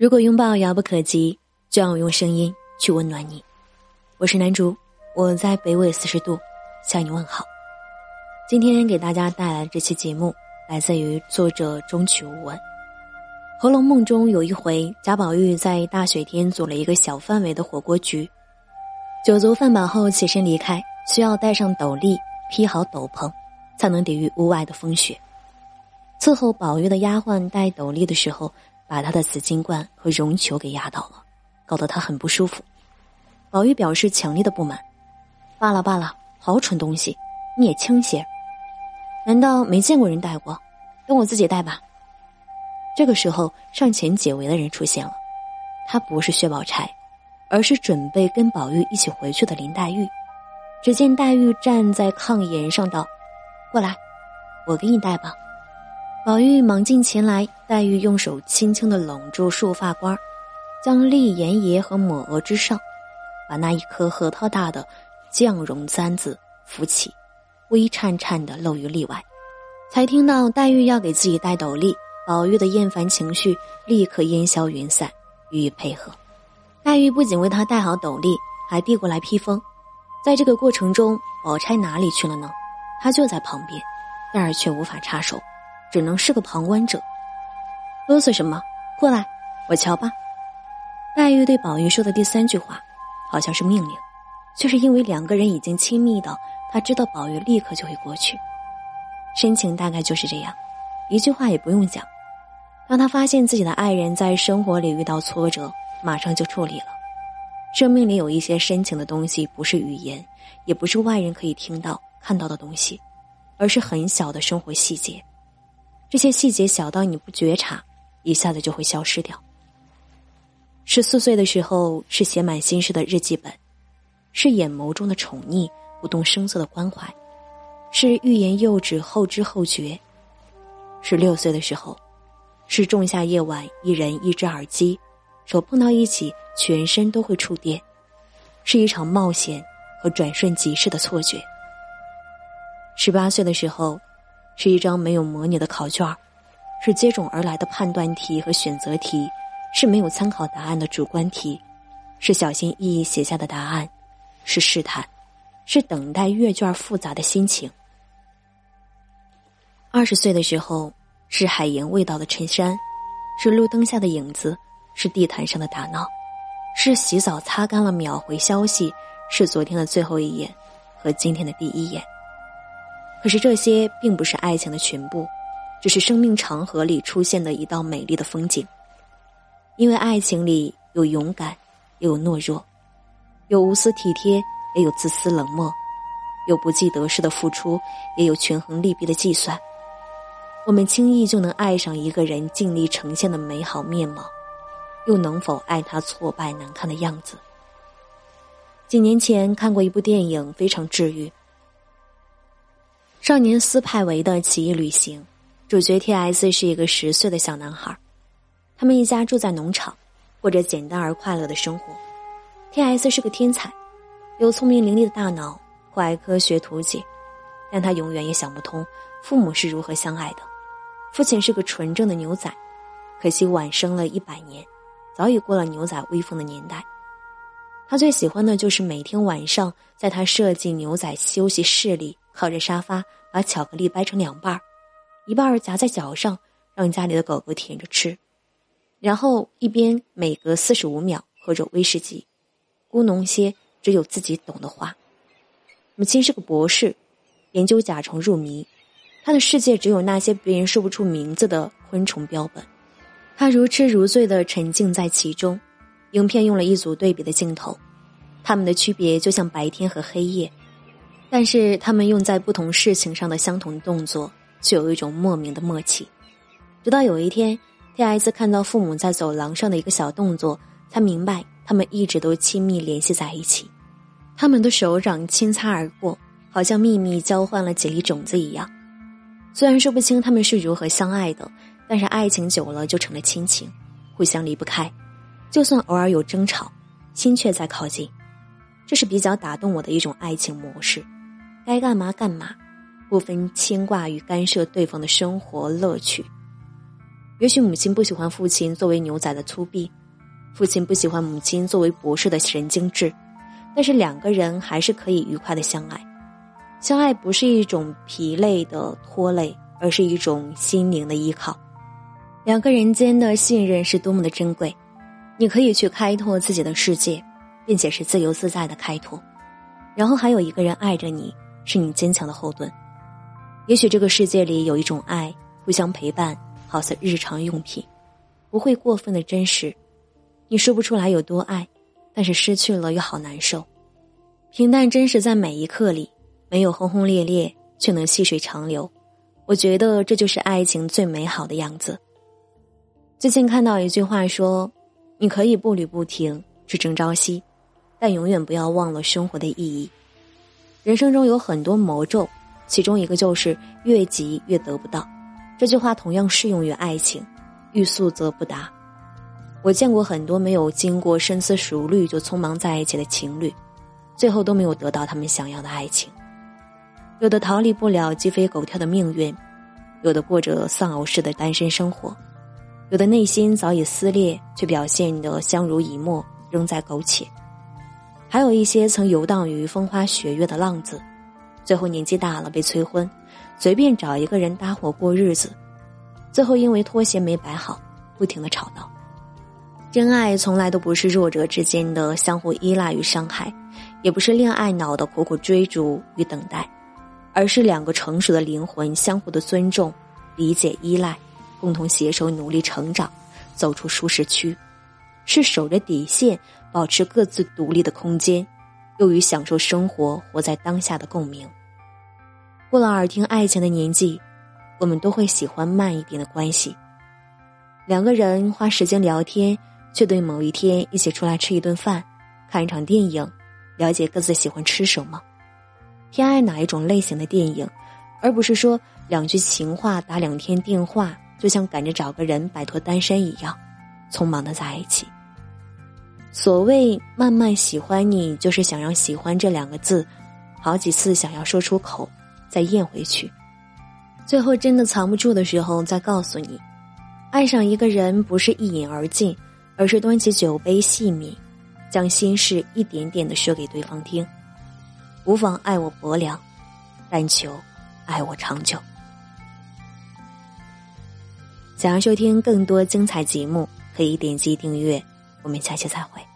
如果拥抱遥不可及，就让我用声音去温暖你。我是南竹，我在北纬四十度向你问好。今天给大家带来的这期节目，来自于作者中曲无闻。《红楼梦》中有一回，贾宝玉在大雪天组了一个小范围的火锅局，酒足饭饱后起身离开，需要戴上斗笠，披好斗篷，才能抵御屋外的风雪。伺候宝玉的丫鬟戴斗笠的时候。把他的紫金冠和绒球给压倒了，搞得他很不舒服。宝玉表示强烈的不满：“罢了罢了，好蠢东西，你也轻些。难道没见过人戴过？等我自己戴吧。”这个时候，上前解围的人出现了，他不是薛宝钗，而是准备跟宝玉一起回去的林黛玉。只见黛玉站在炕沿上道：“过来，我给你戴吧。”宝玉忙进前来，黛玉用手轻轻的拢住束发冠将立檐爷和抹额之上，把那一颗核桃大的绛绒簪子扶起，微颤颤的露于例外。才听到黛玉要给自己戴斗笠，宝玉的厌烦情绪立刻烟消云散，予以配合。黛玉不仅为他戴好斗笠，还递过来披风。在这个过程中，宝钗哪里去了呢？她就在旁边，但是却无法插手。只能是个旁观者。啰嗦什么？过来，我瞧吧。黛玉对宝玉说的第三句话，好像是命令，却是因为两个人已经亲密到，他知道宝玉立刻就会过去。深情大概就是这样，一句话也不用讲。当他发现自己的爱人在生活里遇到挫折，马上就处理了。生命里有一些深情的东西，不是语言，也不是外人可以听到、看到的东西，而是很小的生活细节。这些细节小到你不觉察，一下子就会消失掉。十四岁的时候是写满心事的日记本，是眼眸中的宠溺，不动声色的关怀，是欲言又止后知后觉。十六岁的时候，是仲夏夜晚一人一只耳机，手碰到一起全身都会触电，是一场冒险和转瞬即逝的错觉。十八岁的时候。是一张没有模拟的考卷是接踵而来的判断题和选择题，是没有参考答案的主观题，是小心翼翼写下的答案，是试探，是等待阅卷复杂的心情。二十岁的时候，是海盐味道的衬衫，是路灯下的影子，是地毯上的打闹，是洗澡擦干了秒回消息，是昨天的最后一眼，和今天的第一眼。可是这些并不是爱情的全部，只是生命长河里出现的一道美丽的风景。因为爱情里有勇敢，也有懦弱，有无私体贴，也有自私冷漠，有不计得失的付出，也有权衡利弊的计算。我们轻易就能爱上一个人尽力呈现的美好面貌，又能否爱他挫败难看的样子？几年前看过一部电影，非常治愈。少年斯派维的奇异旅行，主角 T.S 是一个十岁的小男孩，他们一家住在农场，过着简单而快乐的生活。T.S 是个天才，有聪明伶俐的大脑，酷爱科学图解，但他永远也想不通父母是如何相爱的。父亲是个纯正的牛仔，可惜晚生了一百年，早已过了牛仔威风的年代。他最喜欢的就是每天晚上在他设计牛仔休息室里。靠着沙发，把巧克力掰成两半儿，一半儿夹在脚上，让家里的狗狗舔着吃，然后一边每隔四十五秒喝着威士忌，咕哝些只有自己懂的话。母亲是个博士，研究甲虫入迷，他的世界只有那些别人说不出名字的昆虫标本，他如痴如醉的沉浸在其中。影片用了一组对比的镜头，他们的区别就像白天和黑夜。但是他们用在不同事情上的相同动作，却有一种莫名的默契。直到有一天，T.S 看到父母在走廊上的一个小动作，才明白他们一直都亲密联系在一起。他们的手掌轻擦而过，好像秘密交换了几粒种子一样。虽然说不清他们是如何相爱的，但是爱情久了就成了亲情，互相离不开。就算偶尔有争吵，心却在靠近。这是比较打动我的一种爱情模式。该干嘛干嘛，不分牵挂与干涉对方的生活乐趣。也许母亲不喜欢父亲作为牛仔的粗鄙，父亲不喜欢母亲作为博士的神经质，但是两个人还是可以愉快的相爱。相爱不是一种疲累的拖累，而是一种心灵的依靠。两个人间的信任是多么的珍贵，你可以去开拓自己的世界，并且是自由自在的开拓，然后还有一个人爱着你，是你坚强的后盾。也许这个世界里有一种爱，互相陪伴。好似日常用品，不会过分的真实。你说不出来有多爱，但是失去了又好难受。平淡真实在每一刻里，没有轰轰烈烈，却能细水长流。我觉得这就是爱情最美好的样子。最近看到一句话说：“你可以步履不停，去争朝夕，但永远不要忘了生活的意义。”人生中有很多魔咒，其中一个就是越急越得不到。这句话同样适用于爱情，欲速则不达。我见过很多没有经过深思熟虑就匆忙在一起的情侣，最后都没有得到他们想要的爱情。有的逃离不了鸡飞狗跳的命运，有的过着丧偶式的单身生活，有的内心早已撕裂却表现得相濡以沫，仍在苟且。还有一些曾游荡于风花雪月的浪子，最后年纪大了被催婚。随便找一个人搭伙过日子，最后因为拖鞋没摆好，不停的吵闹。真爱从来都不是弱者之间的相互依赖与伤害，也不是恋爱脑的苦苦追逐与等待，而是两个成熟的灵魂相互的尊重、理解、依赖，共同携手努力成长，走出舒适区，是守着底线，保持各自独立的空间，又与享受生活、活在当下的共鸣。过了耳听爱情的年纪，我们都会喜欢慢一点的关系。两个人花时间聊天，却对某一天一起出来吃一顿饭、看一场电影，了解各自喜欢吃什么，偏爱哪一种类型的电影，而不是说两句情话、打两天电话，就像赶着找个人摆脱单身一样，匆忙的在一起。所谓慢慢喜欢你，就是想让“喜欢”这两个字，好几次想要说出口。再咽回去，最后真的藏不住的时候，再告诉你，爱上一个人不是一饮而尽，而是端起酒杯细抿，将心事一点点的说给对方听。无妨爱我薄凉，但求爱我长久。想要收听更多精彩节目，可以点击订阅。我们下期再会。